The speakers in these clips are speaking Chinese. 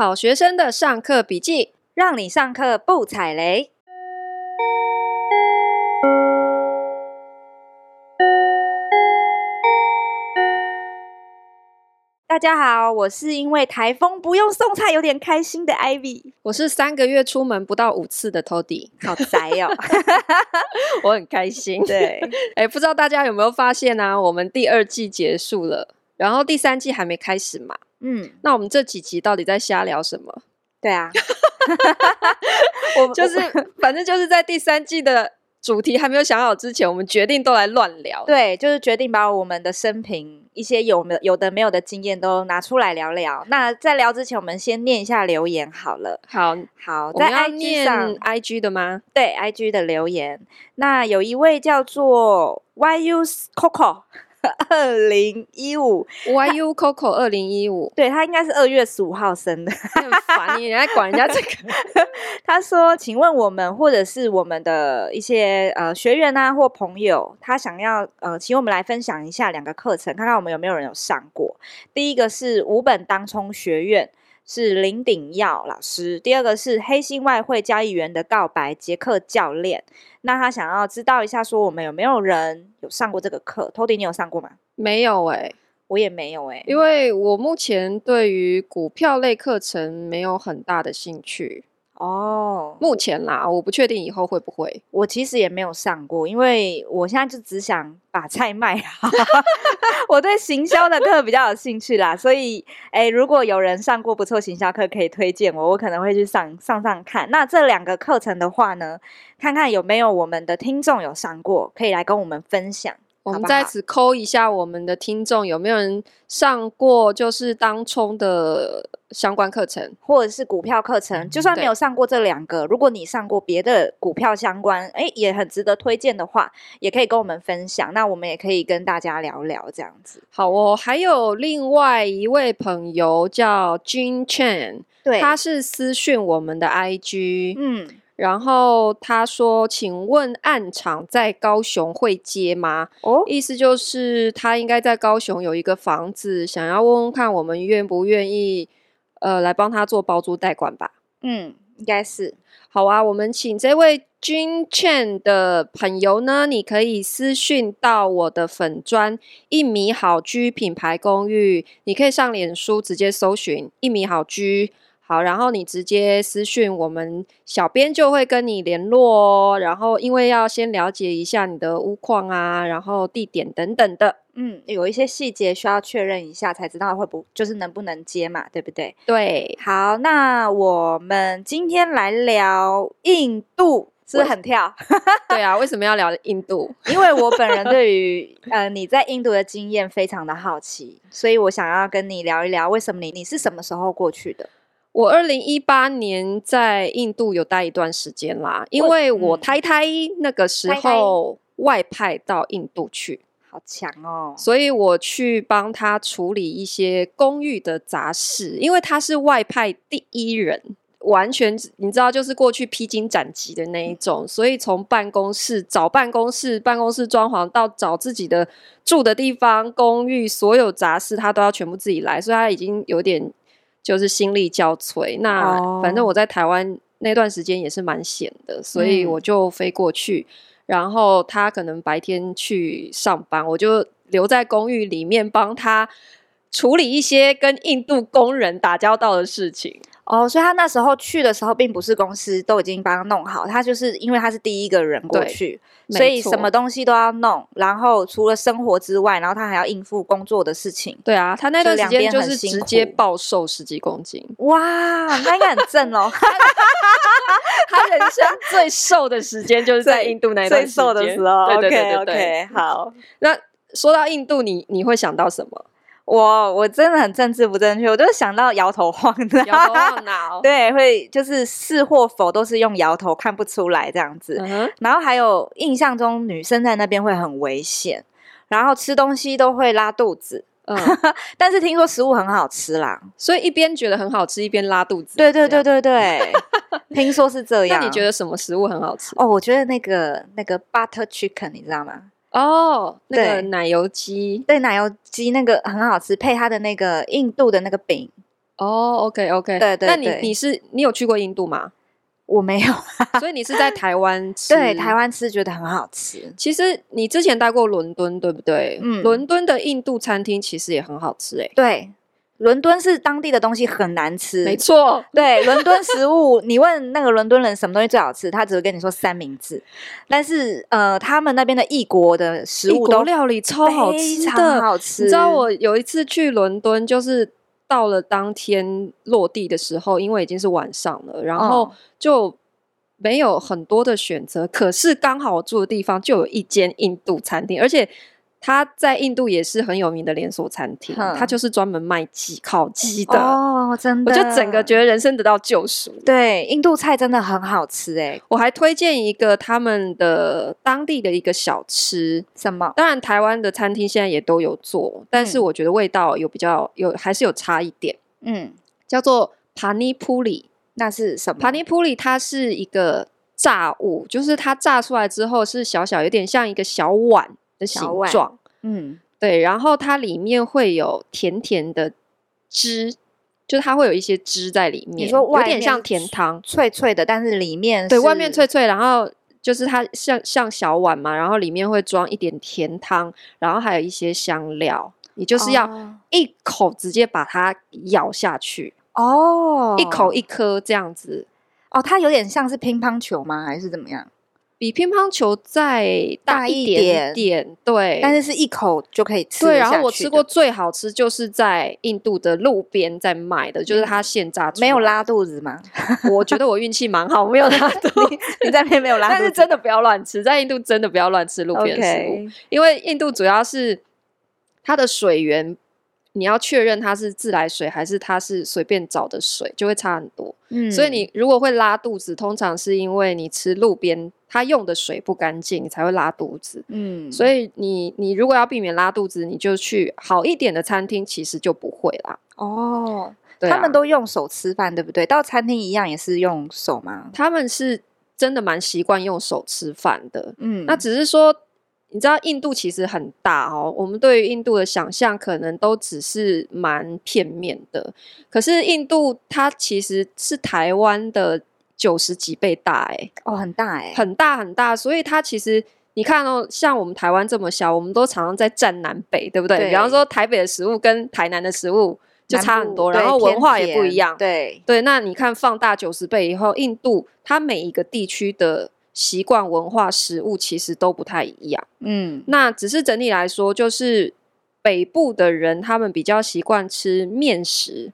好学生的上课笔记，让你上课不踩雷。大家好，我是因为台风不用送菜有点开心的 Ivy，我是三个月出门不到五次的 Toddy，好宅哦，我很开心。对，哎，不知道大家有没有发现呢、啊？我们第二季结束了，然后第三季还没开始嘛？嗯，那我们这几集到底在瞎聊什么？对啊，我 就是 反正就是在第三季的主题还没有想好之前，我们决定都来乱聊。对，就是决定把我们的生平一些有没有的没有的经验都拿出来聊聊。那在聊之前，我们先念一下留言好了。好好，在 IG 上 IG 的吗？对，IG 的留言。那有一位叫做 YU Coco。二零一五，YU Coco 二零一五，对，他应该是二月十五号生的，很烦你，你还管人家这个？他说：“请问我们或者是我们的一些呃学员啊或朋友，他想要呃请我们来分享一下两个课程，看看我们有没有人有上过。第一个是五本当冲学院。”是林鼎耀老师，第二个是黑心外汇交易员的告白杰克教练。那他想要知道一下，说我们有没有人有上过这个课？Tody，你有上过吗？没有哎、欸，我也没有哎、欸，因为我目前对于股票类课程没有很大的兴趣。哦，目前啦，我不确定以后会不会。我其实也没有上过，因为我现在就只想把菜卖好。我对行销的课比较有兴趣啦，所以，诶，如果有人上过不错行销课，可以推荐我，我可能会去上上上看。那这两个课程的话呢，看看有没有我们的听众有上过，可以来跟我们分享。我们在此扣一下我们的听众，有没有人上过就是当冲的相关课程，或者是股票课程？就算没有上过这两个，如果你上过别的股票相关，哎，也很值得推荐的话，也可以跟我们分享。那我们也可以跟大家聊聊这样子。好哦，还有另外一位朋友叫 Jean Chen，对，他是私讯我们的 IG，嗯。然后他说：“请问暗场在高雄会接吗？”哦，意思就是他应该在高雄有一个房子，想要问问看我们愿不愿意，呃，来帮他做包租代管吧。嗯，应该是。好啊，我们请这位君倩的朋友呢，你可以私讯到我的粉砖一米好居品牌公寓，你可以上脸书直接搜寻一米好居。好，然后你直接私讯我们，小编就会跟你联络哦。然后因为要先了解一下你的屋况啊，然后地点等等的，嗯，有一些细节需要确认一下，才知道会不就是能不能接嘛，对不对？对。好，那我们今天来聊印度，是不是很跳？对啊，为什么要聊印度？因为我本人对于呃你在印度的经验非常的好奇，所以我想要跟你聊一聊，为什么你你是什么时候过去的？我二零一八年在印度有待一段时间啦，因为我太太那个时候外派到印度去，好强哦！所以我去帮他处理一些公寓的杂事，因为他是外派第一人，完全你知道，就是过去披荆斩棘的那一种，所以从办公室找办公室、办公室装潢到找自己的住的地方、公寓，所有杂事他都要全部自己来，所以他已经有点。就是心力交瘁。那反正我在台湾那段时间也是蛮闲的，哦，所以我就飞过去，嗯。然后他可能白天去上班，我就留在公寓里面帮他处理一些跟印度工人打交道的事情。哦，所以他那时候去的时候，并不是公司都已经帮他弄好，他就是因为他是第一个人过去，所以什么东西都要弄。然后除了生活之外，然后他还要应付工作的事情。对啊，他那段时间就是直接暴瘦十几公斤。哇，那应该很正哦。他人生最瘦的时间就是在印度那段时间。最瘦的时候。对对对对对。Okay, okay, 好，那说到印度，你你会想到什么？我我真的很政治不正确，我就想到摇头晃脑，摇头晃脑，对，会就是是或否都是用摇头，看不出来这样子。嗯、然后还有印象中女生在那边会很危险，然后吃东西都会拉肚子。嗯，但是听说食物很好吃啦，所以一边觉得很好吃，一边拉肚子。对对对对对，听说是这样。那你觉得什么食物很好吃？哦，我觉得那个那个 butter chicken，你知道吗？哦，那个奶油鸡，对，奶油鸡那个很好吃，配它的那个印度的那个饼，哦，OK OK，对对对。那你你是你有去过印度吗？我没有，所以你是在台湾 吃？对，台湾吃觉得很好吃。其实你之前待过伦敦，对不对？嗯，伦敦的印度餐厅其实也很好吃，欸，诶。对。伦敦是当地的东西很难吃，没错。对，伦敦食物，你问那个伦敦人什么东西最好吃，他只会跟你说三明治。但是，呃，他们那边的异国的食物都料理超好吃的，好吃。你知道我有一次去伦敦，就是到了当天落地的时候，因为已经是晚上了，然后就没有很多的选择。哦、可是刚好我住的地方就有一间印度餐厅，而且。他在印度也是很有名的连锁餐厅，他就是专门卖鸡烤鸡的哦，真的，我就整个觉得人生得到救赎。对，印度菜真的很好吃哎，我还推荐一个他们的当地的一个小吃，什么？当然台湾的餐厅现在也都有做，但是我觉得味道有比较有还是有差一点。嗯，叫做帕尼普里，那是什么？帕尼普里它是一个炸物，就是它炸出来之后是小小，有点像一个小碗。的形状，嗯，对，然后它里面会有甜甜的汁，就是它会有一些汁在里面，你说有点像甜汤，脆脆的，但是里面对，外面脆脆，然后就是它像像小碗嘛，然后里面会装一点甜汤，然后还有一些香料，你就是要一口直接把它咬下去哦，一口一颗这样子，哦，它有点像是乒乓球吗？还是怎么样？比乒乓球再大一点点，点对，但是是一口就可以吃。对，然后我吃过最好吃就是在印度的路边在卖的，就是它现炸出，没有拉肚子吗？我觉得我运气蛮好，没有拉 肚子。你在那边没有拉 肚子，但是真的不要乱吃，在印度真的不要乱吃路边食物因为印度主要是它的水源。你要确认它是自来水还是它是随便找的水，就会差很多。嗯，所以你如果会拉肚子，通常是因为你吃路边它用的水不干净，你才会拉肚子。嗯，所以你你如果要避免拉肚子，你就去好一点的餐厅，其实就不会啦。哦，啊，他们都用手吃饭，对不对？到餐厅一样也是用手吗？他们是真的蛮习惯用手吃饭的。嗯，那只是说。你知道印度其实很大哦，我们对于印度的想象可能都只是蛮片面的。可是印度它其实是台湾的九十几倍大哎，哦，很大哎，很大很大。所以它其实你看哦，像我们台湾这么小，我们都常常在占南北，对不对？对。比方说台北的食物跟台南的食物就差很多，然后文化也不一样。对对，那你看放大九十倍以后，印度它每一个地区的。习惯、文化、食物其实都不太一样，嗯，那只是整体来说，就是北部的人他们比较习惯吃面食，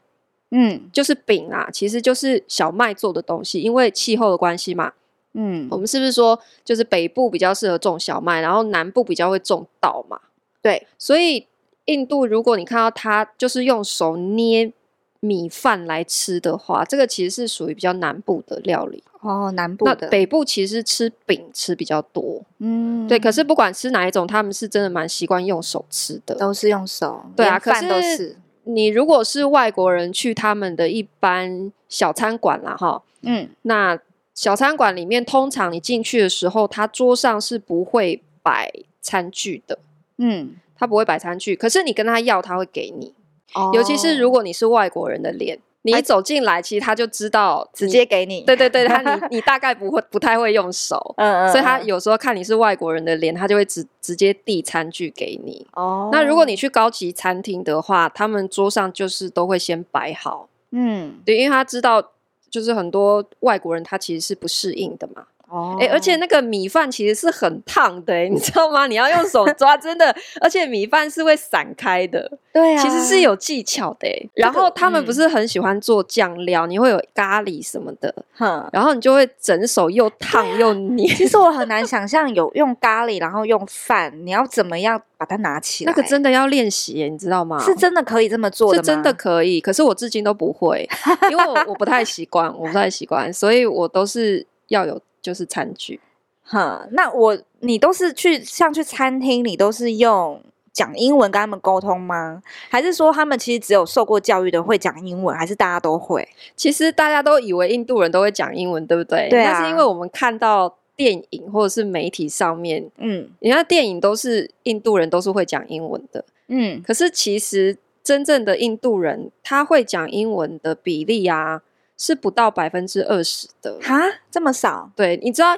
嗯，就是饼啊，其实就是小麦做的东西，因为气候的关系嘛，嗯，我们是不是说就是北部比较适合种小麦，然后南部比较会种稻嘛？对，所以印度如果你看到它就是用手捏米饭来吃的话，这个其实是属于比较南部的料理。哦，南部的。那北部其实吃饼吃比较多，嗯，对。可是不管吃哪一种，他们是真的蛮习惯用手吃的，都是用手。对啊，可是你如果是外国人去他们的一般小餐馆啦，哈，嗯，那小餐馆里面通常你进去的时候，他桌上是不会摆餐具的，嗯，他不会摆餐具。可是你跟他要，他会给你。哦，尤其是如果你是外国人的脸。你一走进来，其实他就知道直接给你。对对对，他你你大概不会不太会用手，嗯嗯，所以他有时候看你是外国人的脸，他就会直直接递餐具给你。哦，那如果你去高级餐厅的话，他们桌上就是都会先摆好。嗯，对，因为他知道就是很多外国人他其实是不适应的嘛。哦，哎，而且那个米饭其实是很烫的，哎，你知道吗？你要用手抓，真的，而且米饭是会散开的，对啊，其实是有技巧的。然后他们不是很喜欢做酱料，你会有咖喱什么的，哼，然后你就会整手又烫又黏。其实我很难 想象有用咖喱，然后用饭，你要怎么样把它拿起来？那个真的要练习，你知道吗？是真的可以这么做的吗？是真的可以，可是我至今都不会，因为我我不太习惯，我不太习惯，所以我都是要有。就是餐具，哈，那我你都是去像去餐厅，你都是用讲英文跟他们沟通吗？还是说他们其实只有受过教育的会讲英文？还是大家都会？其实大家都以为印度人都会讲英文，对不对？对啊。那是因为我们看到电影或者是媒体上面，嗯，人家电影都是印度人都是会讲英文的，嗯。可是其实真正的印度人，他会讲英文的比例啊，是不到百分之二十的。哈，这么少？对，你知道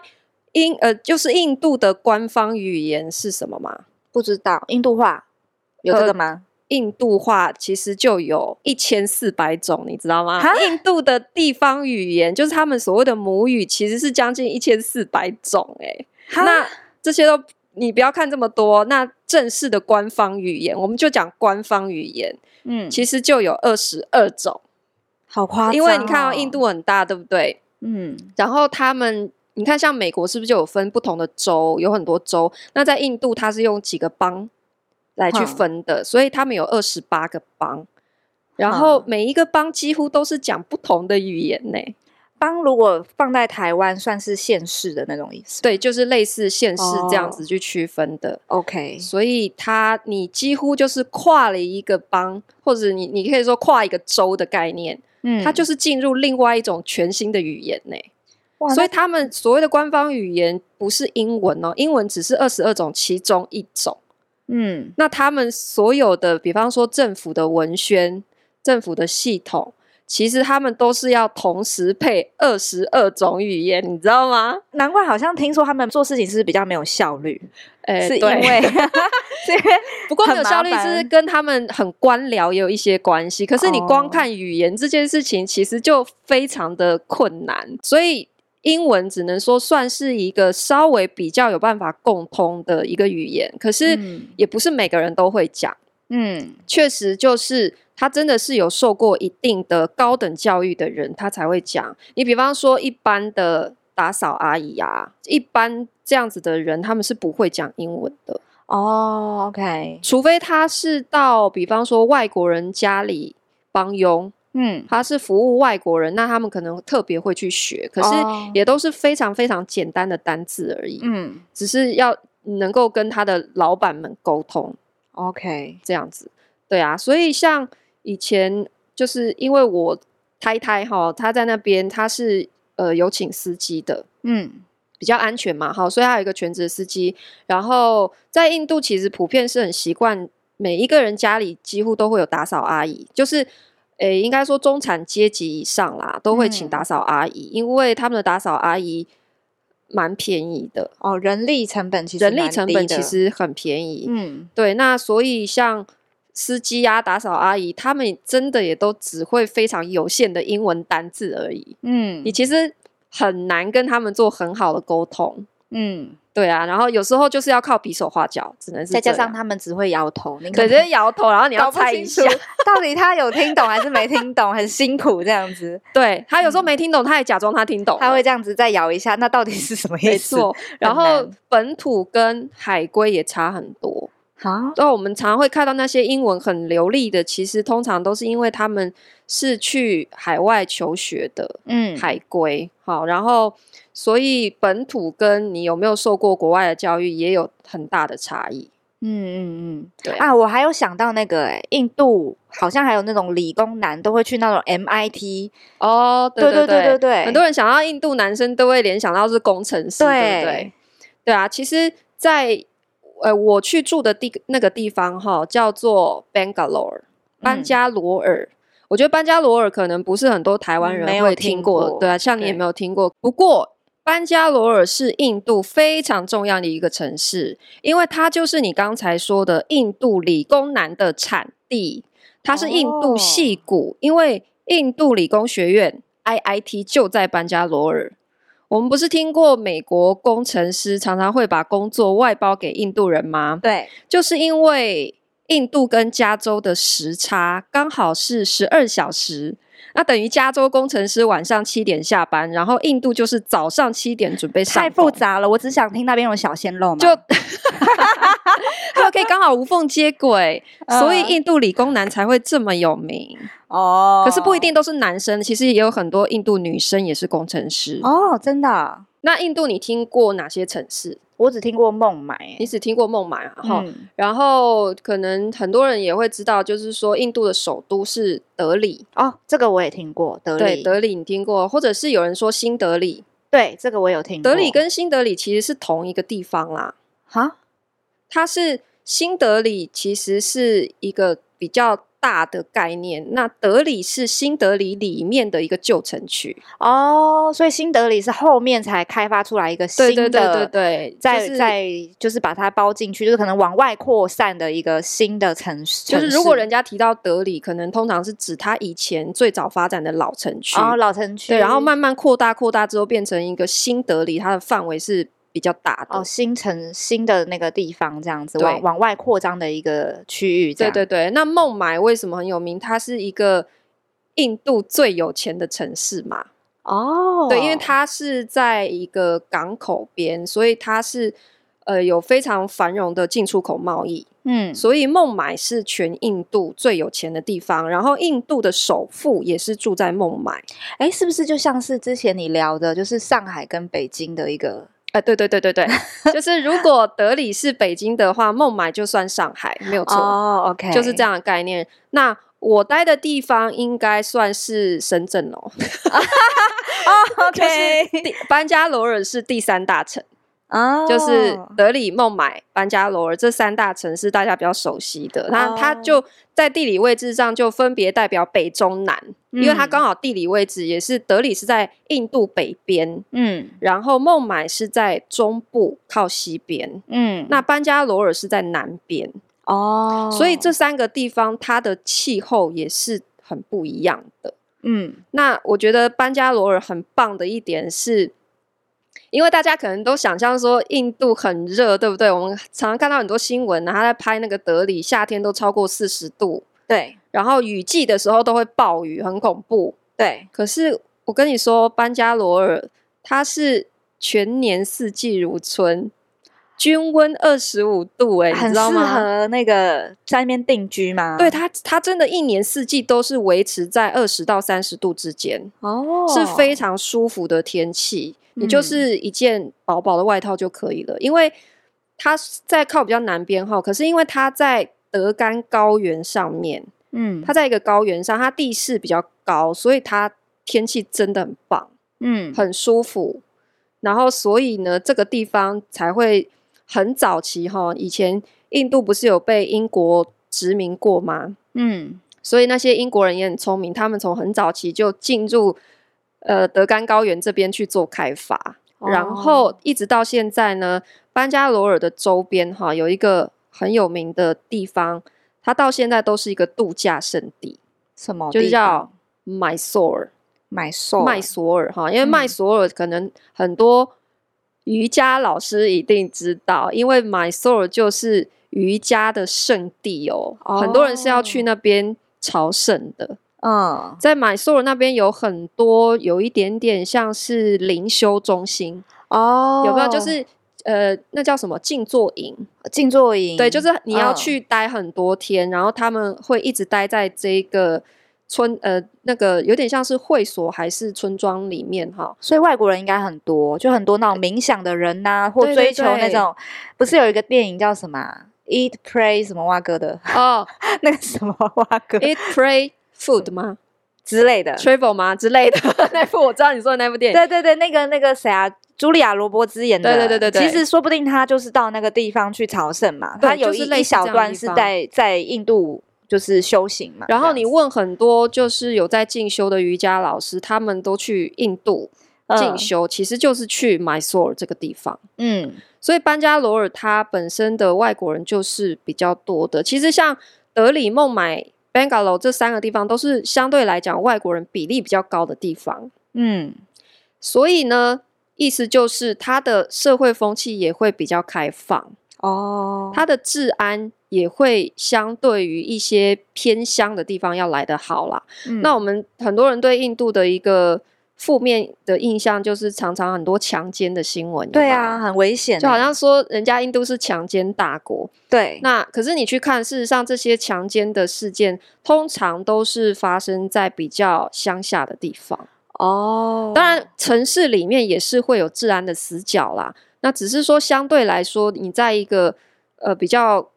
印呃，就是印度的官方语言是什么吗？不知道，印度话有这个吗？印度话其实就有一千四百种，你知道吗？印度的地方语言就是他们所谓的母语，其实是将近一千四百种，欸。哎，那这些都你不要看这么多，那正式的官方语言，我们就讲官方语言，嗯，其实就有二十二种，好夸张哦。因为你看到印度很大，对不对？嗯，然后他们，你看像美国是不是就有分不同的州，有很多州？那在印度，它是用几个邦？来去分的，所以他们有二十八个邦，然后每一个邦几乎都是讲不同的语言呢。邦如果放在台湾，算是县市的那种意思。对，就是类似县市这样子去区分的。Oh, OK，所以它你几乎就是跨了一个邦，或者你你可以说跨一个州的概念。嗯，它就是进入另外一种全新的语言呢。哇，所以他们所谓的官方语言不是英文哦，英文只是二十二种其中一种。嗯，那他们所有的，比方说政府的文宣、政府的系统，其实他们都是要同时配二十二种语言，你知道吗？难怪好像听说他们做事情是比较没有效率，欸、是因为，是因为不过没有效率是跟他们很官僚也有一些关系。可是你光看语言这件事情，其实就非常的困难，所以。英文只能说算是一个稍微比较有办法共通的一个语言，可是也不是每个人都会讲。嗯，确实就是他真的是有受过一定的高等教育的人，他才会讲。你比方说一般的打扫阿姨啊，一般这样子的人，他们是不会讲英文的。哦，OK，除非他是到比方说外国人家里帮佣。嗯，他是服务外国人，那他们可能特别会去学，可是也都是非常非常简单的单字而已。嗯，只是要能够跟他的老板们沟通。OK，这样子，对啊。所以像以前就是因为我太太哈，他在那边她是呃有请司机的，嗯，比较安全嘛，哈，所以她有一个全职司机。然后在印度其实普遍是很习惯，每一个人家里几乎都会有打扫阿姨，就是。诶，应该说中产阶级以上啦，都会请打扫阿姨，嗯，因为他们的打扫阿姨蛮便宜的。哦，人力成本其实人力成本其实很便宜，嗯，对，那所以像司机呀、打扫阿姨，他们真的也都只会非常有限的英文单字而已，嗯，你其实很难跟他们做很好的沟通，嗯。对啊，然后有时候就是要靠比手画脚，只能是再加上他们只会摇头，你对，直接摇头，然后你要猜一下 到底他有听懂还是没听懂，很辛苦这样子。对，他有时候没听懂，他也假装他听懂，他会这样子再摇一下，那到底是什么意思？没错，然后本土跟海归也差很多。好，然后我们常常会看到那些英文很流利的，其实通常都是因为他们是去海外求学的，嗯，海归。好，然后。所以本土跟你有没有受过国外的教育也有很大的差异。嗯嗯嗯，对啊，我还有想到那个、欸，印度好像还有那种理工男都会去那种 MIT 哦，对对对对对，很多人想到印度男生都会联想到是工程师，对，对不对？对啊，其实在，在呃我去住的地那个地方哈，叫做 Bangalore 班加罗尔。嗯、我觉得班加罗尔可能不是很多台湾人会听过，嗯、听过对啊，像你也没有听过，不过。班加罗尔是印度非常重要的一个城市，因为它就是你刚才说的印度理工男的产地，它是印度矽谷，哦，因为印度理工学院 IIT 就在班加罗尔。我们不是听过美国工程师常常会把工作外包给印度人吗？对，就是因为印度跟加州的时差刚好是十二小时。那等于加州工程师晚上七点下班，然后印度就是早上七点准备上。太复杂了，我只想听那边有小鲜肉嘛。就，他们可以刚好无缝接轨，呃，所以印度理工男才会这么有名哦。可是不一定都是男生，其实也有很多印度女生也是工程师哦，真的。那印度你听过哪些城市？我只听过孟买，你只听过孟买啊？哈、嗯，然后可能很多人也会知道，就是说印度的首都是德里哦，这个我也听过。德里，对，德里你听过，或者是有人说新德里，对，这个我有听过。德里跟新德里其实是同一个地方啦。哈，它是新德里，其实是一个比较大的概念。那德里是新德里里面的一个旧城区哦，所以新德里是后面才开发出来一个新的，对对对对对，在在、就是、就是把它包进去，就是可能往外扩散的一个新的城市。就是如果人家提到德里，可能通常是指它以前最早发展的老城区哦，老城区，对，然后慢慢扩大扩大之后变成一个新德里，它的范围是。比较大的哦，新城新的那个地方这样子，往往外扩张的一个区域。对对对，那孟买为什么很有名？它是一个印度最有钱的城市嘛。哦，对，因为它是在一个港口边，所以它是呃有非常繁荣的进出口贸易。嗯，所以孟买是全印度最有钱的地方。然后印度的首富也是住在孟买。哎，是不是就像是之前你聊的，就是上海跟北京的一个？哎，对对对对对，就是如果德里是北京的话，孟买就算上海，没有错。哦，OK，就是这样的概念。那我待的地方应该算是深圳哦。哦，OK，班加罗尔是第三大城。哦，就是德里、孟买、班加罗尔这三大城市，大家比较熟悉的。那、oh. 它就在地理位置上就分别代表北、中、南，嗯、因为它刚好地理位置也是德里是在印度北边，嗯，然后孟买是在中部靠西边，嗯，那班加罗尔是在南边，哦，所以这三个地方它的气候也是很不一样的，嗯，那我觉得班加罗尔很棒的一点是。因为大家可能都想象说印度很热，对不对？我们常常看到很多新闻，他在拍那个德里，夏天都超过四十度，对。然后雨季的时候都会暴雨，很恐怖，对。可是我跟你说，班加罗尔它是全年四季如春，均温二十五度，哎，你知道吗？很适合那个在那边定居吗？对，它它真的一年四季都是维持在二十到三十度之间，哦，是非常舒服的天气。你就是一件薄薄的外套就可以了，因为它在靠比较南边哈，可是因为它在德干高原上面，嗯，它在一个高原上，它地势比较高，所以它天气真的很棒，嗯，很舒服。然后所以呢，这个地方才会很早期哈，以前印度不是有被英国殖民过吗？嗯，所以那些英国人也很聪明，他们从很早期就进入。呃，德干高原这边去做开发，哦、然后一直到现在呢，班加罗尔的周边哈有一个很有名的地方，它到现在都是一个度假胜地。什么？就叫麦索尔，麦索麦索尔哈，因为麦索尔可能很多瑜伽老师一定知道，因为麦索尔就是瑜伽的圣地哦，哦很多人是要去那边朝圣的。嗯，在麦索尔那边有很多，有一点点像是灵修中心哦，有没有？就是呃，那叫什么静坐营？静坐营，对，就是你要去待很多天，嗯、然后他们会一直待在这个村，呃，那个有点像是会所还是村庄里面哈。所以外国人应该很多，就很多那种冥想的人呐、啊，或追求那种，对对对，不是有一个电影叫什么？Eat Pray 什么蛙哥的哦，那个什么蛙哥？Eat Pray。Food 吗？之类的，travel 吗？之类的。那部我知道你说的那部电影，对对对，那个那个谁啊，茱莉亚罗伯兹演的，对对对对，其实说不定他就是到那个地方去朝圣嘛，他有一一小段是在在印度就是修行嘛。然后你问很多就是有在进修的瑜伽老师，他们都去印度进修，其实就是去 Mysore 这个地方。嗯，所以班加罗尔它本身的外国人就是比较多的。其实像德里、孟买。Bangalore 这三个地方都是相对来讲外国人比例比较高的地方，嗯，所以呢，意思就是它的社会风气也会比较开放哦，它的治安也会相对于一些偏乡的地方要来得好啦。嗯，那我们很多人对印度的一个。负面的印象就是常常很多强奸的新闻，对啊，很危险，就好像说人家印度是强奸大国，对。那可是你去看，事实上这些强奸的事件通常都是发生在比较乡下的地方哦。当然，城市里面也是会有治安的死角啦。那只是说相对来说，你在一个呃比较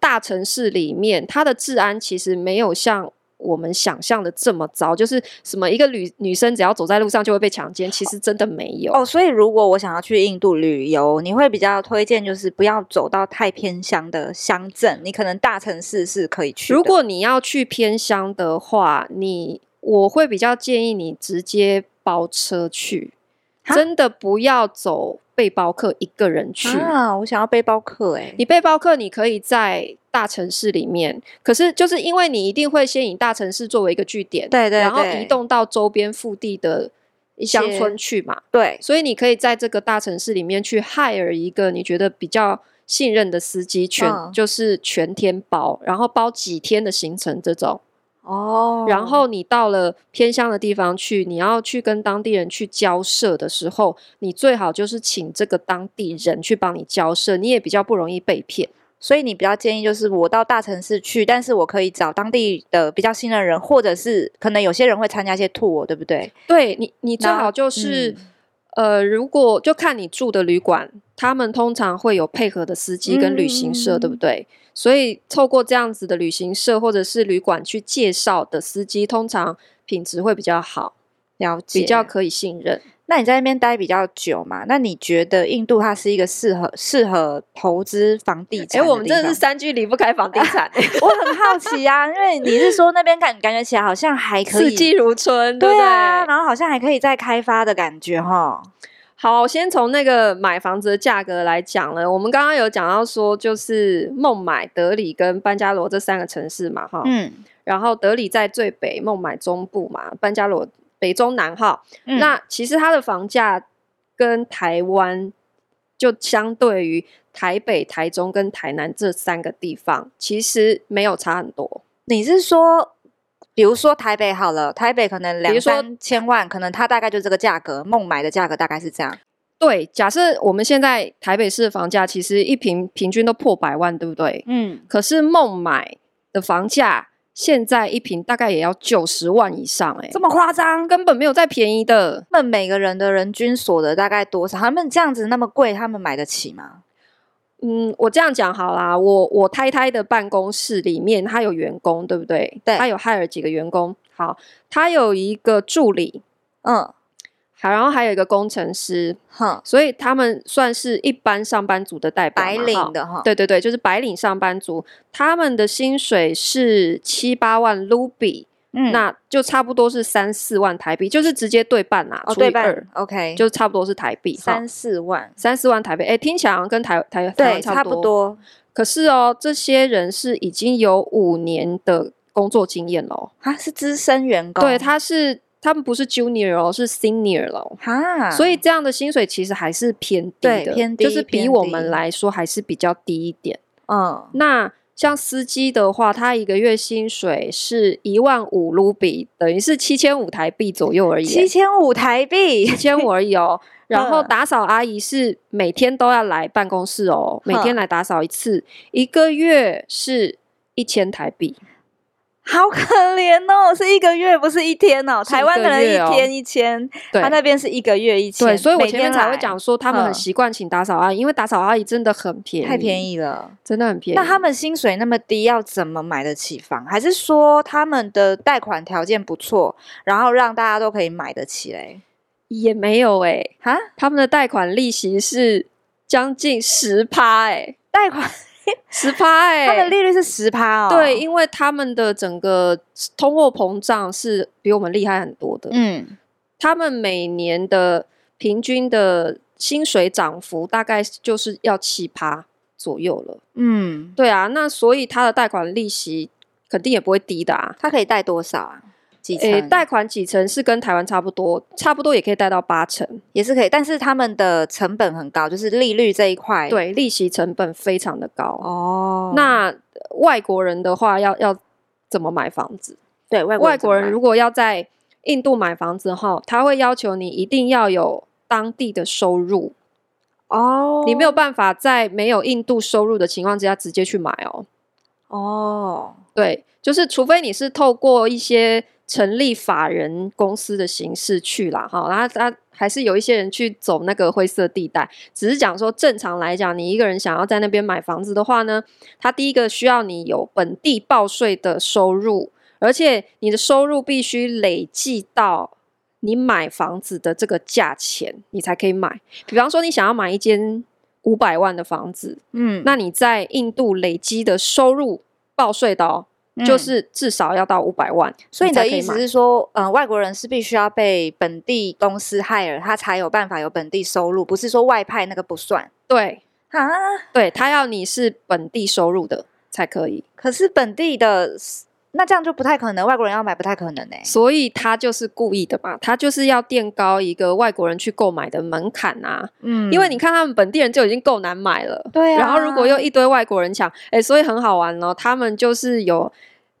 大城市里面，它的治安其实没有像我们想象的这么糟，就是什么一个女女生只要走在路上就会被强奸，其实真的没有哦。所以如果我想要去印度旅游，你会比较推荐就是不要走到太偏乡的乡镇，你可能大城市是可以去。如果你要去偏乡的话，你我会比较建议你直接包车去，真的不要走背包客一个人去。啊。我想要背包客哎、欸，你背包客你可以在。大城市里面，可是就是因为你一定会先以大城市作为一个据点，对，对对，然后移动到周边腹地的乡村去嘛，对，所以你可以在这个大城市里面去 hire 一个你觉得比较信任的司机，全、嗯、就是全天包，然后包几天的行程这种，哦，然后你到了偏乡的地方去，你要去跟当地人去交涉的时候，你最好就是请这个当地人去帮你交涉，你也比较不容易被骗。所以你比较建议就是我到大城市去，但是我可以找当地的比较信任人，或者是可能有些人会参加一些 tour，对不对？对你，你最好就是，嗯、呃，如果就看你住的旅馆，他们通常会有配合的司机跟旅行社，嗯、对不对？所以透过这样子的旅行社或者是旅馆去介绍的司机，通常品质会比较好，了解，比较可以信任。那你在那边待比较久嘛？那你觉得印度它是一个适合适合投资房地产？哎、欸，我们真的是三句离不开房地产。我很好奇啊，因为你是说那边感感觉起来好像还可以四季如春，对，对啊，然后好像还可以再开发的感觉哈。好，先从那个买房子的价格来讲了。我们刚刚有讲到说，就是孟买、德里跟班加罗这三个城市嘛，哈，嗯，然后德里在最北，孟买中部嘛，班加罗。北中南哈，嗯、那其实它的房价跟台湾就相对于台北、台中跟台南这三个地方，其实没有差很多。你是说，比如说台北好了，台北可能两三千万，可能它大概就这个价格，孟买的价格大概是这样。对，假设我们现在台北市的房价其实一平平均都破百万，对不对？嗯。可是孟买的房价。现在一平大概也要九十万以上，欸，哎，这么夸张，根本没有再便宜的。那每个人的人均所得大概多少？他们这样子那么贵，他们买得起吗？嗯，我这样讲好啦，我我太太的办公室里面，他有员工，对不对？对，他有 hire 几个员工。好，他有一个助理，嗯。好，然后还有一个工程师，哈，所以他们算是一般上班族的代表，白领的哈。对对对，就是白领上班族，他们的薪水是七八万卢比，嗯，那就差不多是三四万台币，就是直接对半啊，除以二，OK，就差不多是台币三四万，三四万台币，哎，听起来好像跟台台台湾差不多，不多。可是哦，这些人是已经有五年的工作经验喽，他是资深员工，对，他是。他们不是 junior 哦，是 senior 了，哈，所以这样的薪水其实还是偏低的，偏低，就是比我们来说还是比较低一点。嗯，那像司机的话，他一个月薪水是一万五卢比，等于是七千五台币左右而已。七千五台币，七千五而已哦。然后打扫阿姨是每天都要来办公室哦，每天来打扫一次，一个月是一千台币。好可怜哦，是一个月不是一天哦。台湾可能一天一千，他那边是一个月一千。对，所以我前面才会讲说，他们很习惯请打扫阿姨，因为打扫阿姨真的很便宜，太便宜了，真的很便宜。那他们薪水那么低，要怎么买得起房？还是说他们的贷款条件不错，然后让大家都可以买得起嘞？也没有哎，哈，他们的贷款利息是将近十趴哎，贷款。十趴哎，它的利率是十趴哦。对，因为他们的整个通货膨胀是比我们厉害很多的。嗯，他们每年的平均的薪水涨幅大概就是要七趴左右了。嗯，对啊，那所以他的贷款利息肯定也不会低的啊。他可以贷多少啊？诶，贷、欸、款几成是跟台湾差不多，差不多也可以贷到八成，也是可以。但是他们的成本很高，就是利率这一块，对，利息成本非常的高。哦，那外国人的话要要怎么买房子？对，外国外国人如果要在印度买房子哈，他会要求你一定要有当地的收入。哦，你没有办法在没有印度收入的情况之下直接去买哦。哦，对，就是除非你是透过一些。成立法人公司的形式去啦，哈，然后他还是有一些人去走那个灰色地带。只是讲说，正常来讲，你一个人想要在那边买房子的话呢，他第一个需要你有本地报税的收入，而且你的收入必须累计到你买房子的这个价钱，你才可以买。比方说，你想要买一间五百万的房子，嗯，那你在印度累积的收入报税的哦。就是至少要到五百万，嗯，所以你的意思是说，呃，外国人是必须要被本地公司 hire，他才有办法有本地收入，不是说外派那个不算。对啊，对他要你是本地收入的才可以。可是本地的。那这样就不太可能，外国人要买不太可能呢、欸。所以他就是故意的嘛，他就是要垫高一个外国人去购买的门槛啊。嗯，因为你看他们本地人就已经够难买了，对啊。然后如果又一堆外国人抢，哎、欸，所以很好玩哦。他们就是有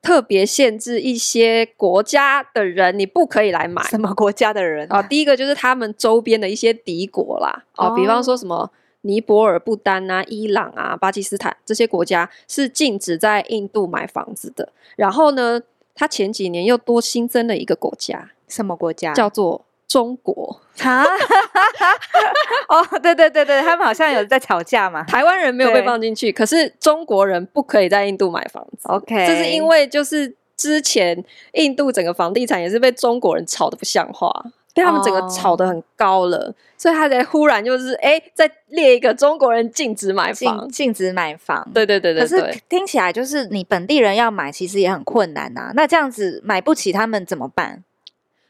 特别限制一些国家的人，你不可以来买。什么国家的人啊？哦、第一个就是他们周边的一些敌国啦。哦，比方说什么。尼泊尔、不丹啊、伊朗啊、巴基斯坦这些国家是禁止在印度买房子的。然后呢，他前几年又多新增了一个国家，什么国家？叫做中国。啊？哦，对对对对，他们好像有在吵架嘛。台湾人没有被放进去，可是中国人不可以在印度买房子。OK，这是因为就是之前印度整个房地产也是被中国人炒得不像话。被他们整个炒得很高了，oh. 所以他才忽然就是哎，再列一个中国人禁止买房，禁止买房。对对对对，对，可是听起来就是你本地人要买，其实也很困难呐、啊。那这样子买不起，他们怎么办？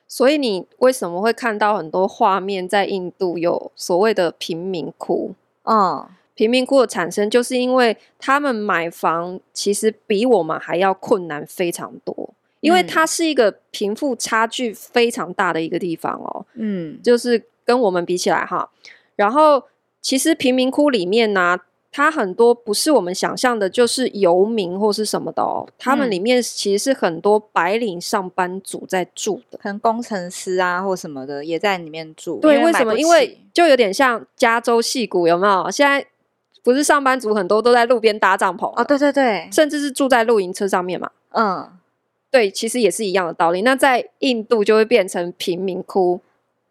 所以你为什么会看到很多画面在印度有所谓的贫民窟？嗯，oh. 贫民窟的产生就是因为他们买房其实比我们还要困难非常多。因为它是一个贫富差距非常大的一个地方哦，嗯，就是跟我们比起来哈，然后其实贫民窟里面呢、啊，它很多不是我们想象的，就是游民或是什么的哦，他们里面其实是很多白领上班族在住的，可能工程师啊或什么的也在里面住。对，为，什么？因为就有点像加州戏谷，有没有？现在不是上班族很多都在路边搭帐篷哦，对对对，甚至是住在露营车上面嘛，嗯。对，其实也是一样的道理。那在印度就会变成贫民窟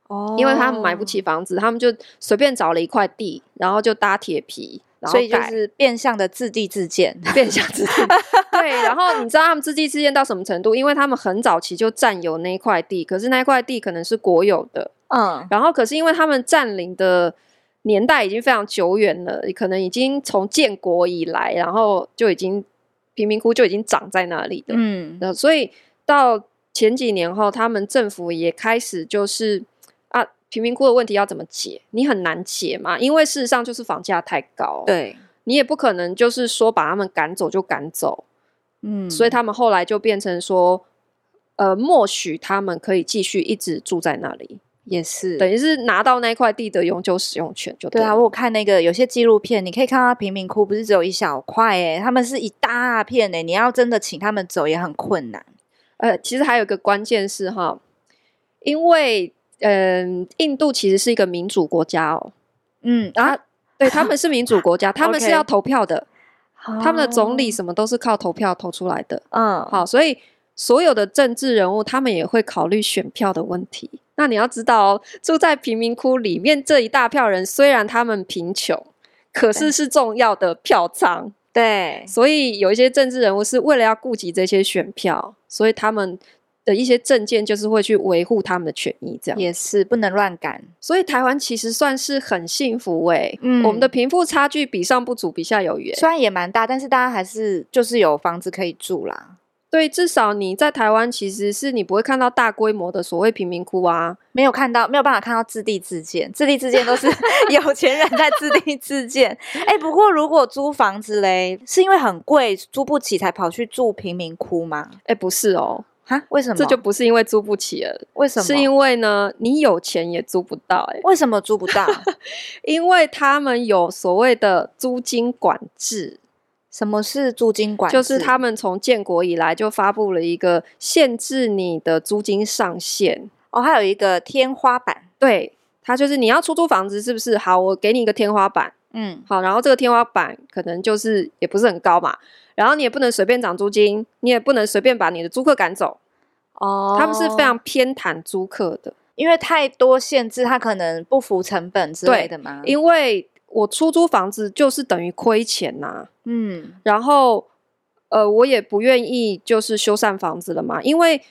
哦，因为他们买不起房子，他们就随便找了一块地，然后就搭铁皮，然后所以就是变相的自地自建，变相自地。对，然后你知道他们自地自建到什么程度？因为他们很早期就占有那一块地，可是那一块地可能是国有的，嗯，然后可是因为他们占领的年代已经非常久远了，可能已经从建国以来，然后就已经。贫民窟就已经长在那里的，嗯，所以到前几年后，他们政府也开始就是啊，贫民窟的问题要怎么解？你很难解嘛，因为事实上就是房价太高，对，你也不可能就是说把他们赶走就赶走，嗯，所以他们后来就变成说，呃，默许他们可以继续一直住在那里。也是，等于是拿到那块地的永久使用权就对，对啊。我有看那个有些纪录片，你可以看到贫民窟不是只有一小块诶，他们是一大片诶，你要真的请他们走也很困难。呃，其实还有一个关键是哈，因为嗯、呃，印度其实是一个民主国家哦，嗯啊，对，他们是民主国家，他们是要投票的.他们的总理什么都是靠投票投出来的，嗯，好，所以所有的政治人物他们也会考虑选票的问题。那你要知道哦，住在贫民窟里面这一大票人，虽然他们贫穷，可是是重要的票仓。对，所以有一些政治人物是为了要顾及这些选票，所以他们的一些政见就是会去维护他们的权益。这样也是不能乱赶。所以台湾其实算是很幸福诶、欸，嗯，我们的贫富差距比上不足，比下有余。虽然也蛮大，但是大家还是就是有房子可以住啦。对，至少你在台湾，其实是你不会看到大规模的所谓贫民窟啊，没有看到，没有办法看到自地自建，自地自建都是 有钱人在自地自建。哎，不过如果租房子嘞，是因为很贵，租不起才跑去住贫民窟吗？哎，不是哦，哈，为什么？这就不是因为租不起了，为什么？是因为呢，你有钱也租不到，哎，为什么租不到？因为他们有所谓的租金管制。什么是租金管制？就是他们从建国以来就发布了一个限制你的租金上限哦，还有一个天花板。对，它就是你要出租房子，是不是？好，我给你一个天花板。嗯，好，然后这个天花板可能就是也不是很高嘛，然后你也不能随便涨租金，你也不能随便把你的租客赶走。哦，他们是非常偏袒租客的，因为太多限制，他可能不服成本之类的嘛。因为我出租房子就是等于亏钱呐、啊，嗯，然后呃，我也不愿意就是修缮房子了嘛，因为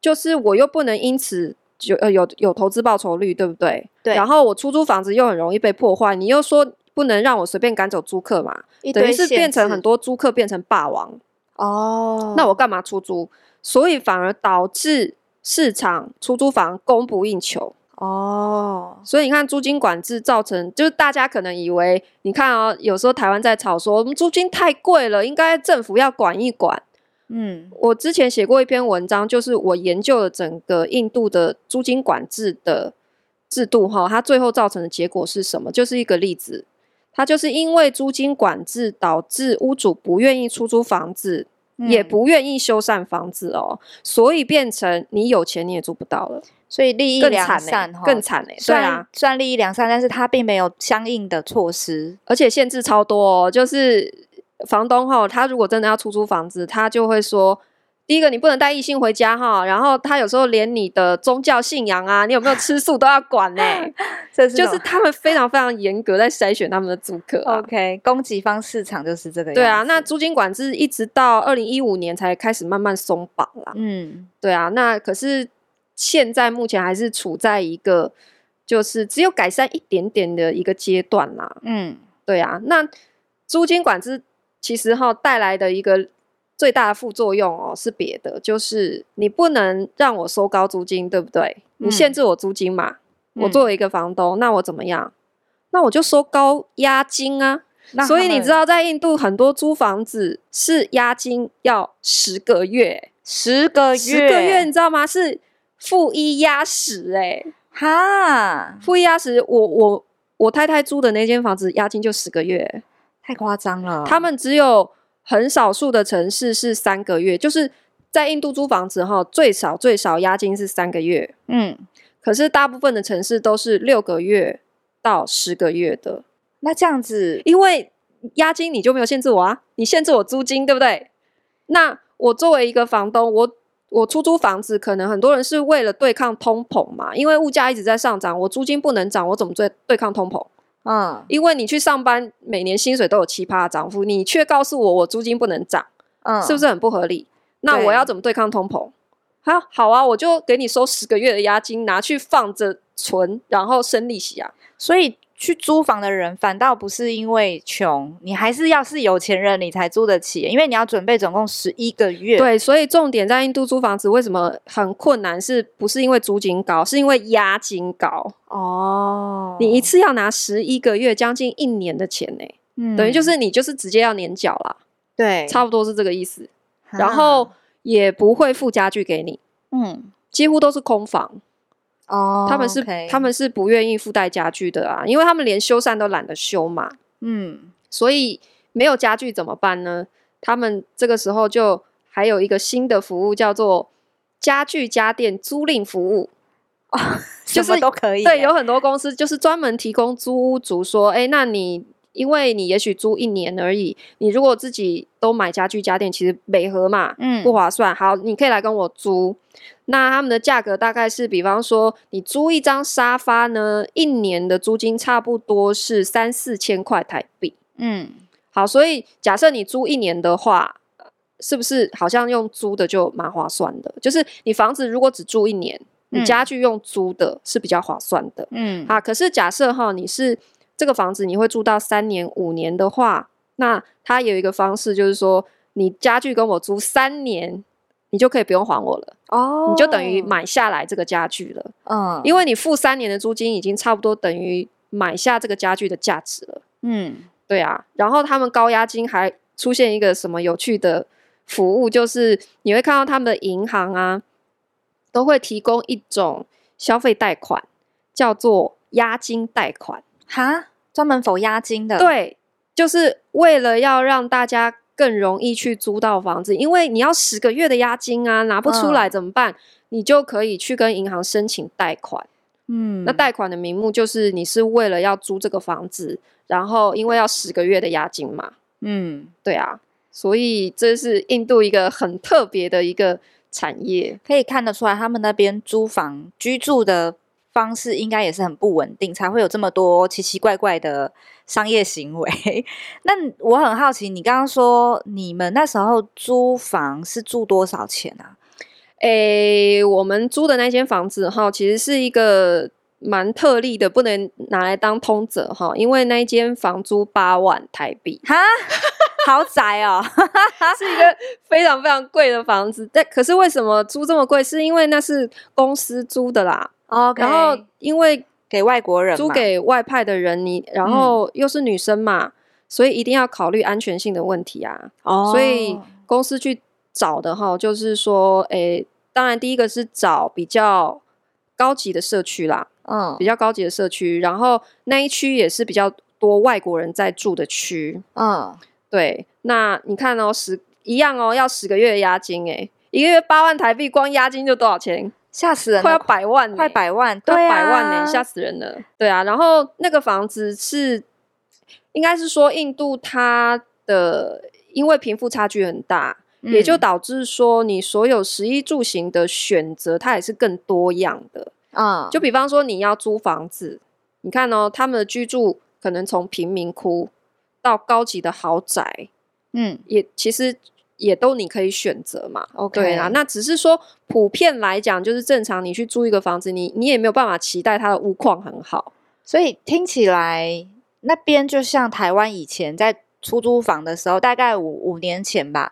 就是我又不能因此就呃有有投资报酬率，对不对？对。然后我出租房子又很容易被破坏，你又说不能让我随便赶走租客嘛，等于是变成很多租客变成霸王哦。那我干嘛出租？所以反而导致市场出租房供不应求。哦，所以你看租金管制造成，就是大家可能以为，你看哦，有时候台湾在吵说，我们租金太贵了，应该政府要管一管。嗯，我之前写过一篇文章，就是我研究了整个印度的租金管制的制度哈，它最后造成的结果是什么？就是一个例子，它就是因为租金管制导致屋主不愿意出租房子，嗯、也不愿意修缮房子哦，所以变成你有钱你也租不到了。所以利益良善更惨哎、欸，对啊，虽然利益良善，但是他并没有相应的措施，而且限制超多哦。就是房东哈，他如果真的要出租房子，他就会说，第一个你不能带异性回家哈，然后他有时候连你的宗教信仰啊，你有没有吃素都要管呢、欸。这是就是他们非常非常严格在筛选他们的租客、啊。OK，供给方市场就是这个样子。对啊，那租金管制一直到二零一五年才开始慢慢松绑啦。嗯，对啊，那可是。现在目前还是处在一个就是只有改善一点点的一个阶段啦。嗯，对啊。那租金管制其实哈带来的一个最大的副作用哦是别的，就是你不能让我收高租金，对不对？你限制我租金嘛。嗯、我作为一个房东，那我怎么样？那我就收高押金啊。所以你知道，在印度很多租房子是押金要十个月，十个月，十个月，你知道吗？是。负一压十，哎，哈，负一压十，我我我太太租的那间房子押金就十个月，太夸张了。他们只有很少数的城市是三个月，就是在印度租房子哈，最少最少押金是三个月，嗯，可是大部分的城市都是六个月到十个月的。那这样子，因为押金你就没有限制我啊，你限制我租金，对不对？那我作为一个房东，我。我出租房子，可能很多人是为了对抗通膨嘛，因为物价一直在上涨，我租金不能涨，我怎么对对抗通膨？嗯，因为你去上班，每年薪水都有奇葩的涨幅，你却告诉我我租金不能涨，嗯，是不是很不合理？那我要怎么对抗通膨？好，好啊，我就给你收十个月的押金，拿去放着存，然后生利息啊，所以。去租房的人反倒不是因为穷，你还是要是有钱人你才租得起，因为你要准备总共十一个月。对，所以重点在印度租房子为什么很困难？是不是因为租金高，是因为押金高？哦，你一次要拿十一个月，将近一年的钱呢？嗯，等于就是你就是直接要年缴啦。对，差不多是这个意思。然后也不会付家具给你，嗯，几乎都是空房。哦、oh，他们是 okay. 他们是不愿意附带家具的啊，因为他们连修缮都懒得修嘛。嗯，所以没有家具怎么办呢？他们这个时候就还有一个新的服务，叫做家具家电租赁服务。哦，就是都可以。对，有很多公司就是专门提供租屋族说，哎，那你。因为你也许租一年而已，你如果自己都买家具家电，其实美合嘛，嗯，不划算。好，你可以来跟我租，那他们的价格大概是，比方说你租一张沙发呢，一年的租金差不多是三四千块台币。嗯，好，所以假设你租一年的话，是不是好像用租的就蛮划算的？就是你房子如果只住一年，你家具用租的是比较划算的。嗯，啊，可是假设哈，你是。这个房子你会住到三年五年的话，那它有一个方式，就是说你家具跟我租三年，你就可以不用还我了哦，你就等于买下来这个家具了。嗯，因为你付三年的租金，已经差不多等于买下这个家具的价值了。嗯，对啊。然后他们高押金还出现一个什么有趣的服务，就是你会看到他们的银行啊，都会提供一种消费贷款，叫做押金贷款。哈，专门否押金的？对，就是为了要让大家更容易去租到房子，因为你要十个月的押金啊，拿不出来怎么办？嗯、你就可以去跟银行申请贷款。嗯，那贷款的名目就是你是为了要租这个房子，然后因为要十个月的押金嘛。嗯，对啊，所以这是印度一个很特别的一个产业，可以看得出来他们那边租房居住的。方式应该也是很不稳定，才会有这么多奇奇怪怪的商业行为。那我很好奇，你刚刚说你们那时候租房是住多少钱啊？诶，我们租的那间房子哈，其实是一个蛮特例的，不能拿来当通则哈，因为那一间房租八万台币，哈，豪宅哦，是一个非常非常贵的房子。但可是为什么租这么贵？是因为那是公司租的啦。Okay, 然后因为给外国人租给外派的人，你然后又是女生嘛，嗯、所以一定要考虑安全性的问题啊。哦，所以公司去找的哈，就是说，诶，当然第一个是找比较高级的社区啦，嗯，比较高级的社区，然后那一区也是比较多外国人在住的区，嗯，对。那你看哦，十一样哦，要十个月的押金，诶，一个月八万台币，光押金就多少钱？吓死人了！快要百万，快百万，快百万呢，吓死人了。对啊，然后那个房子是，应该是说印度它的，因为贫富差距很大，嗯，也就导致说你所有食衣住行的选择，它也是更多样的啊。就比方说你要租房子，你看哦，他们的居住可能从贫民窟到高级的豪宅，嗯，也其实。也都你可以选择嘛，OK 对啊，那只是说普遍来讲，就是正常你去租一个房子，你你也没有办法期待它的屋况很好，所以听起来那边就像台湾以前在出租房的时候，大概五五年前吧，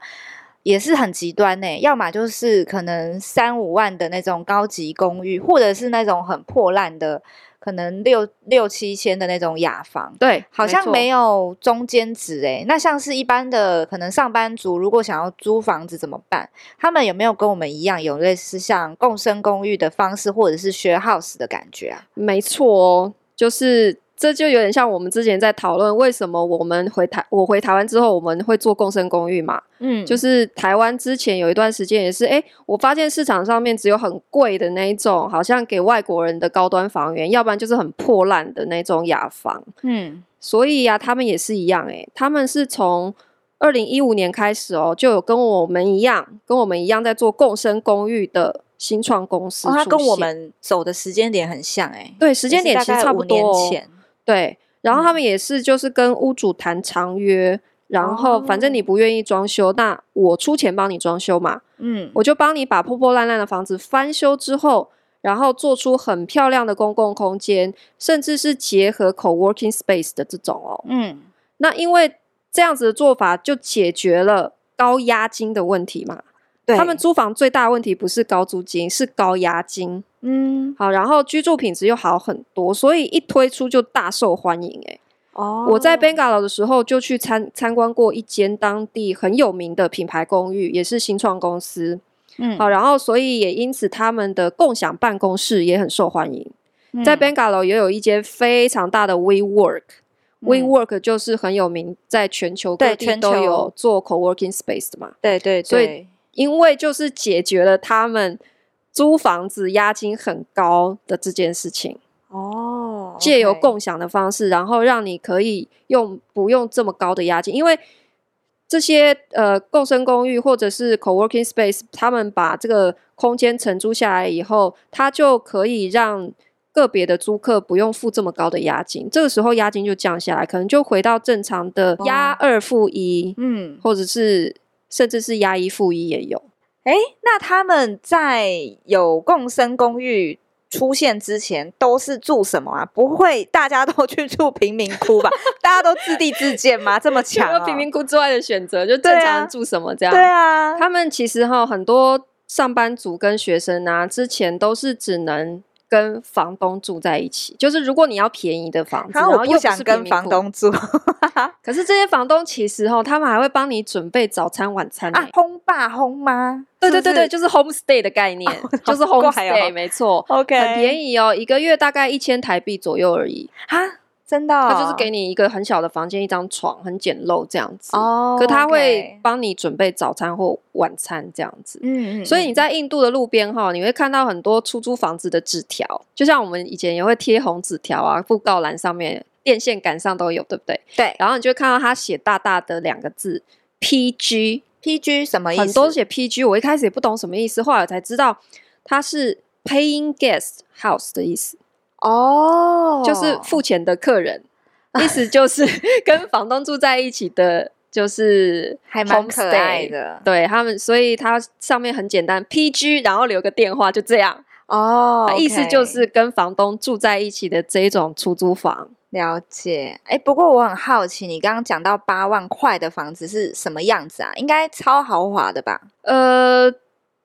也是很极端呢，要么就是可能三五万的那种高级公寓，或者是那种很破烂的。可能六六七千的那种雅房，对，好像没有中间值哎。那像是一般的可能上班族，如果想要租房子怎么办？他们有没有跟我们一样，有类似像共生公寓的方式，或者是 share house 的感觉啊？没错哦，就是。这就有点像我们之前在讨论为什么我们回台，我回台湾之后我们会做共生公寓嘛？嗯，就是台湾之前有一段时间也是，哎，我发现市场上面只有很贵的那一种，好像给外国人的高端房源，要不然就是很破烂的那种雅房。嗯，所以呀、啊，他们也是一样，哎，他们是从二零一五年开始哦，就有跟我们一样，跟我们一样在做共生公寓的。新创公司，它跟我们走的时间点很像，哎，对，时间点其实差不多。年前，对，然后他们也是就是跟屋主谈长约，然后反正你不愿意装修，那我出钱帮你装修嘛，嗯，我就帮你把破破烂烂的房子翻修之后，然后做出很漂亮的公共空间，甚至是结合 co-working space 的这种哦，嗯，那因为这样子的做法就解决了高押金的问题嘛。对，他们租房最大的问题不是高租金，是高押金。嗯，好，然后居住品质又好很多，所以一推出就大受欢迎。哎，哦，我在 Bangalore 的时候就去参参观过一间当地很有名的品牌公寓，也是新创公司。嗯，好，然后所以也因此他们的共享办公室也很受欢迎。嗯、在 Bangalore 也有一间非常大的 WeWork，WeWork、嗯、就是很有名，在全球各地都有做 Co-working Space 的嘛。对对对，所以。因为就是解决了他们租房子押金很高的这件事情。哦，借由共享的方式，然后让你可以用不用这么高的押金，因为这些呃共生公寓或者是 co-working space，他们把这个空间承租下来以后，他就可以让个别的租客不用付这么高的押金，这个时候押金就降下来，可能就回到正常的押二付一，嗯，或者是。甚至是押一付一也有，哎，那他们在有共生公寓出现之前都是住什么啊？不会大家都去住贫民窟吧？大家都自地自建吗？这么 强、哦？有贫民窟之外的选择，就正常住什么这样？对啊，他们其实哈很多上班族跟学生啊，之前都是只能。跟房东住在一起，就是如果你要便宜的房子，然后又想跟房东住，可是这些房东其实哦，他们还会帮你准备早餐、晚餐啊，home 爸 home 妈，对对对对，就是 home stay 的概念，哦、就是 home stay，没错，OK，很便宜哦，一个月大概一千台币左右而已，哈。真的、哦，他就是给你一个很小的房间，一张床，很简陋这样子。哦，可他会帮你准备早餐或晚餐这样子。嗯嗯。所以你在印度的路边哈，你会看到很多出租房子的纸条，就像我们以前也会贴红纸条啊，布告栏上面、电线杆上都有，对不对？对。然后你就看到他写大大的两个字 “PG”。PG 什么意思？很多写 PG，我一开始也不懂什么意思，后来我才知道它是 Paying Guest House 的意思。哦，就是付钱的客人，意思就是跟房东住在一起的，就是还蛮可爱的。对他们，所以它上面很简单，PG，然后留个电话，就这样。哦，意思就是跟房东住在一起的这一种出租房。了解，哎，不过我很好奇，你刚刚讲到八万块的房子是什么样子啊？应该超豪华的吧？呃，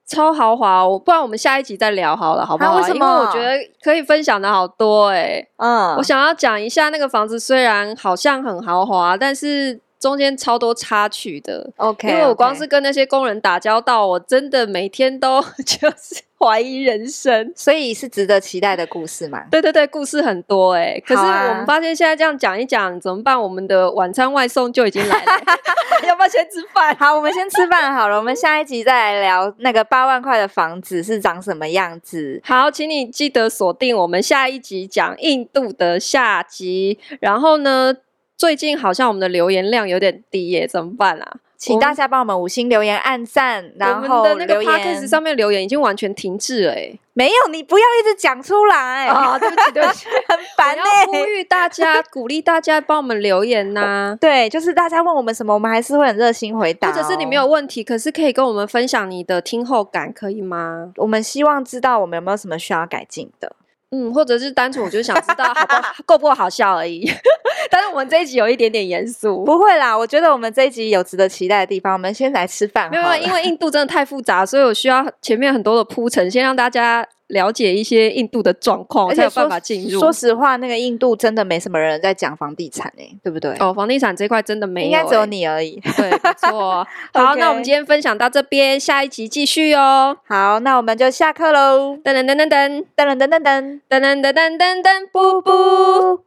超豪华，不然我们下一集再聊好了，好不好？啊，为什么？因为我觉得可以分享的好多哎。嗯，我想要讲一下那个房子，虽然好像很豪华，但是中间超多插曲的。OK，因为我光是跟那些工人打交道，我真的每天都 就是。怀疑人生，所以是值得期待的故事嘛？对对对，故事很多哎、欸。可是我们发现现在这样讲一讲怎么办？我们的晚餐外送就已经来了，要不要先吃饭？好，我们先吃饭好了。我们下一集再来聊那个八万块的房子是长什么样子。好，请你记得锁定我们下一集讲印度的下集。然后呢，最近好像我们的留言量有点低耶、欸，怎么办啊？请大家帮我们五星留言、按赞，然后的那个 podcast 上面留言已经完全停滞了，哎，没有，你不要一直讲出来啊！对不起，对不起，很烦呢。呼吁大家，鼓励大家帮我们留言呐。对，就是大家问我们什么，我们还是会很热心回答。或者是你没有问题，可是可以跟我们分享你的听后感，可以吗？我们希望知道我们有没有什么需要改进的。嗯，或者是单纯我就想知道好不好 够不够好笑而已。但是我们这一集有一点点严肃，不会啦。我觉得我们这一集有值得期待的地方。我们先来吃饭，没有，因为印度真的太复杂，所以我需要前面很多的铺陈，先让大家了解一些印度的状况，才有办法进入。说实话，那个印度真的没什么人在讲房地产诶、欸，对不对？哦，房地产这块真的没有、欸，应该只有你而已。对，没错。好.那我们今天分享到这边，下一集继续哦。好，那我们就下课喽。噔噔噔噔噔噔噔噔噔噔噔噔噔噔噔噔，布布。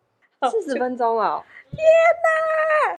四十分钟哦。天哪！